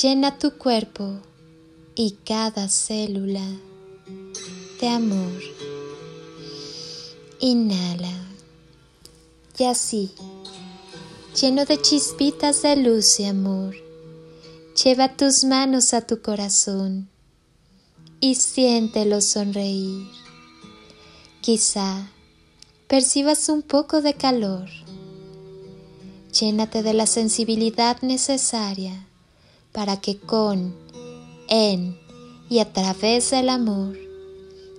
llena tu cuerpo y cada célula de amor. Inhala y así, lleno de chispitas de luz y amor, lleva tus manos a tu corazón y siéntelo sonreír. Quizá percibas un poco de calor. Llénate de la sensibilidad necesaria para que con, en y a través del amor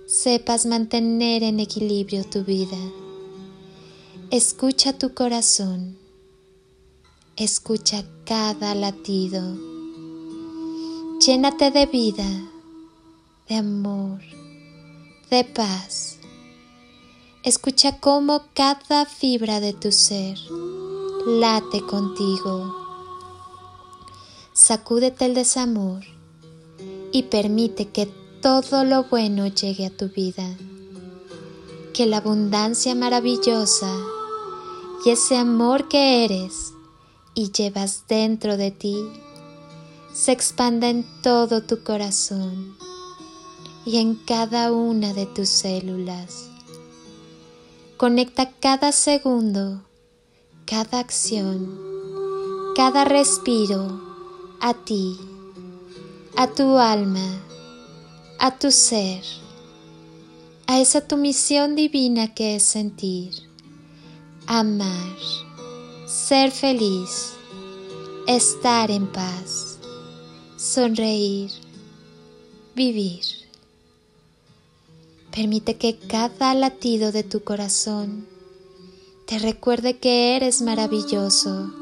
sepas mantener en equilibrio tu vida. Escucha tu corazón, escucha cada latido, llénate de vida, de amor, de paz. Escucha cómo cada fibra de tu ser late contigo sacúdete el desamor y permite que todo lo bueno llegue a tu vida, que la abundancia maravillosa y ese amor que eres y llevas dentro de ti se expanda en todo tu corazón y en cada una de tus células. Conecta cada segundo, cada acción, cada respiro a ti, a tu alma, a tu ser, a esa tu misión divina que es sentir, amar, ser feliz, estar en paz, sonreír, vivir. Permite que cada latido de tu corazón te recuerde que eres maravilloso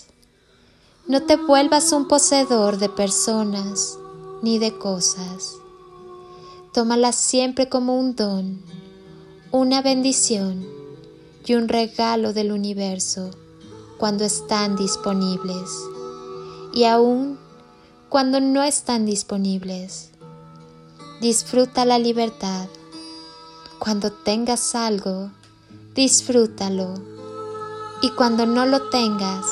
no te vuelvas un poseedor de personas ni de cosas. Tómalas siempre como un don, una bendición y un regalo del universo cuando están disponibles y aún cuando no están disponibles. Disfruta la libertad. Cuando tengas algo, disfrútalo. Y cuando no lo tengas,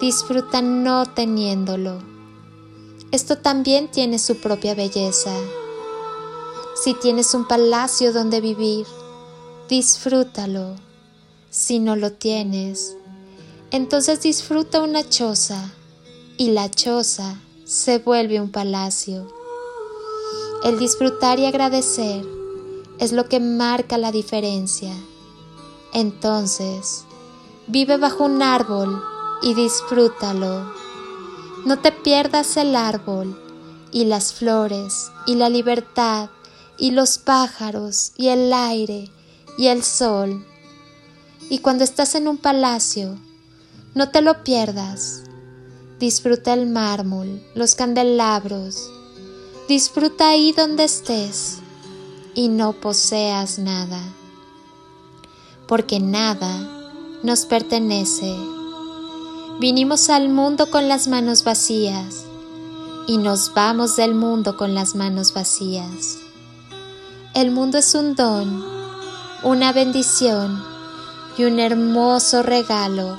disfruta no teniéndolo. Esto también tiene su propia belleza. Si tienes un palacio donde vivir, disfrútalo. Si no lo tienes, entonces disfruta una choza y la choza se vuelve un palacio. El disfrutar y agradecer es lo que marca la diferencia. Entonces, vive bajo un árbol y disfrútalo. No te pierdas el árbol y las flores y la libertad y los pájaros y el aire y el sol. Y cuando estás en un palacio, no te lo pierdas. Disfruta el mármol, los candelabros. Disfruta ahí donde estés y no poseas nada. Porque nada nos pertenece Vinimos al mundo con las manos vacías y nos vamos del mundo con las manos vacías. El mundo es un don, una bendición y un hermoso regalo.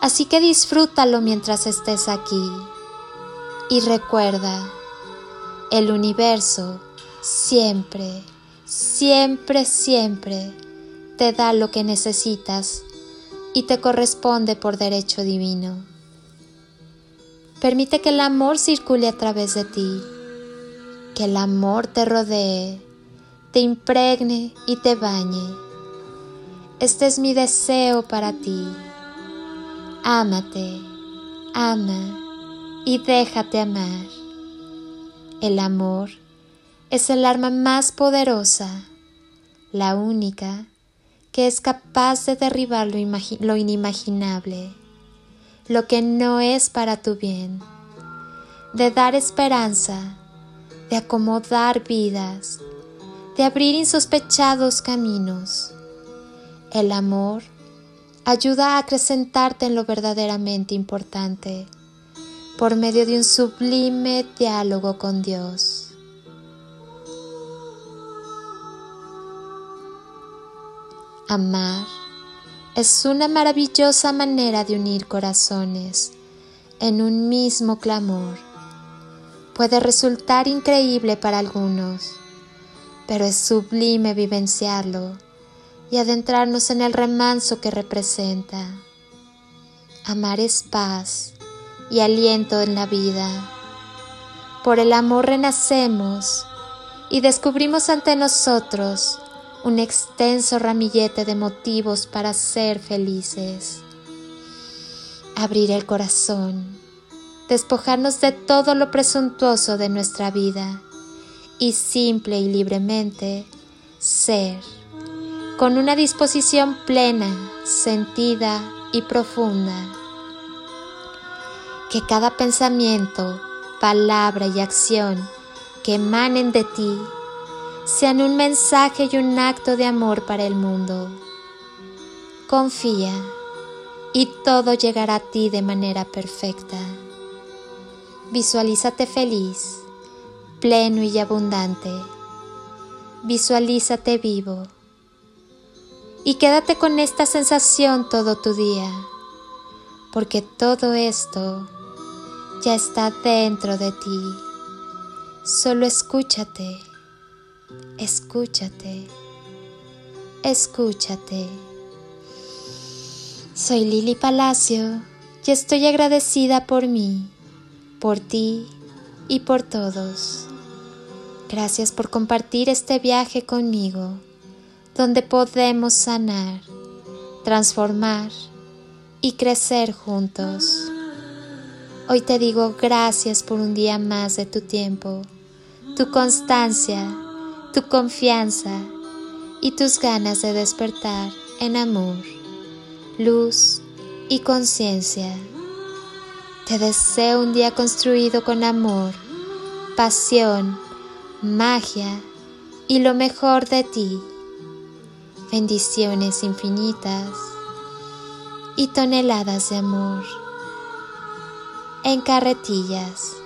Así que disfrútalo mientras estés aquí. Y recuerda, el universo siempre, siempre, siempre te da lo que necesitas y te corresponde por derecho divino. Permite que el amor circule a través de ti, que el amor te rodee, te impregne y te bañe. Este es mi deseo para ti. Ámate, ama y déjate amar. El amor es el arma más poderosa, la única que es capaz de derribar lo, lo inimaginable lo que no es para tu bien, de dar esperanza, de acomodar vidas, de abrir insospechados caminos. El amor ayuda a acrecentarte en lo verdaderamente importante por medio de un sublime diálogo con Dios. Amar es una maravillosa manera de unir corazones en un mismo clamor. Puede resultar increíble para algunos, pero es sublime vivenciarlo y adentrarnos en el remanso que representa. Amar es paz y aliento en la vida. Por el amor renacemos y descubrimos ante nosotros un extenso ramillete de motivos para ser felices. Abrir el corazón, despojarnos de todo lo presuntuoso de nuestra vida y simple y libremente ser, con una disposición plena, sentida y profunda. Que cada pensamiento, palabra y acción que emanen de ti sean un mensaje y un acto de amor para el mundo. Confía y todo llegará a ti de manera perfecta. Visualízate feliz, pleno y abundante. Visualízate vivo. Y quédate con esta sensación todo tu día, porque todo esto ya está dentro de ti. Solo escúchate escúchate, escúchate. Soy Lili Palacio y estoy agradecida por mí, por ti y por todos. Gracias por compartir este viaje conmigo, donde podemos sanar, transformar y crecer juntos. Hoy te digo gracias por un día más de tu tiempo, tu constancia, tu confianza y tus ganas de despertar en amor, luz y conciencia. Te deseo un día construido con amor, pasión, magia y lo mejor de ti. Bendiciones infinitas y toneladas de amor en carretillas.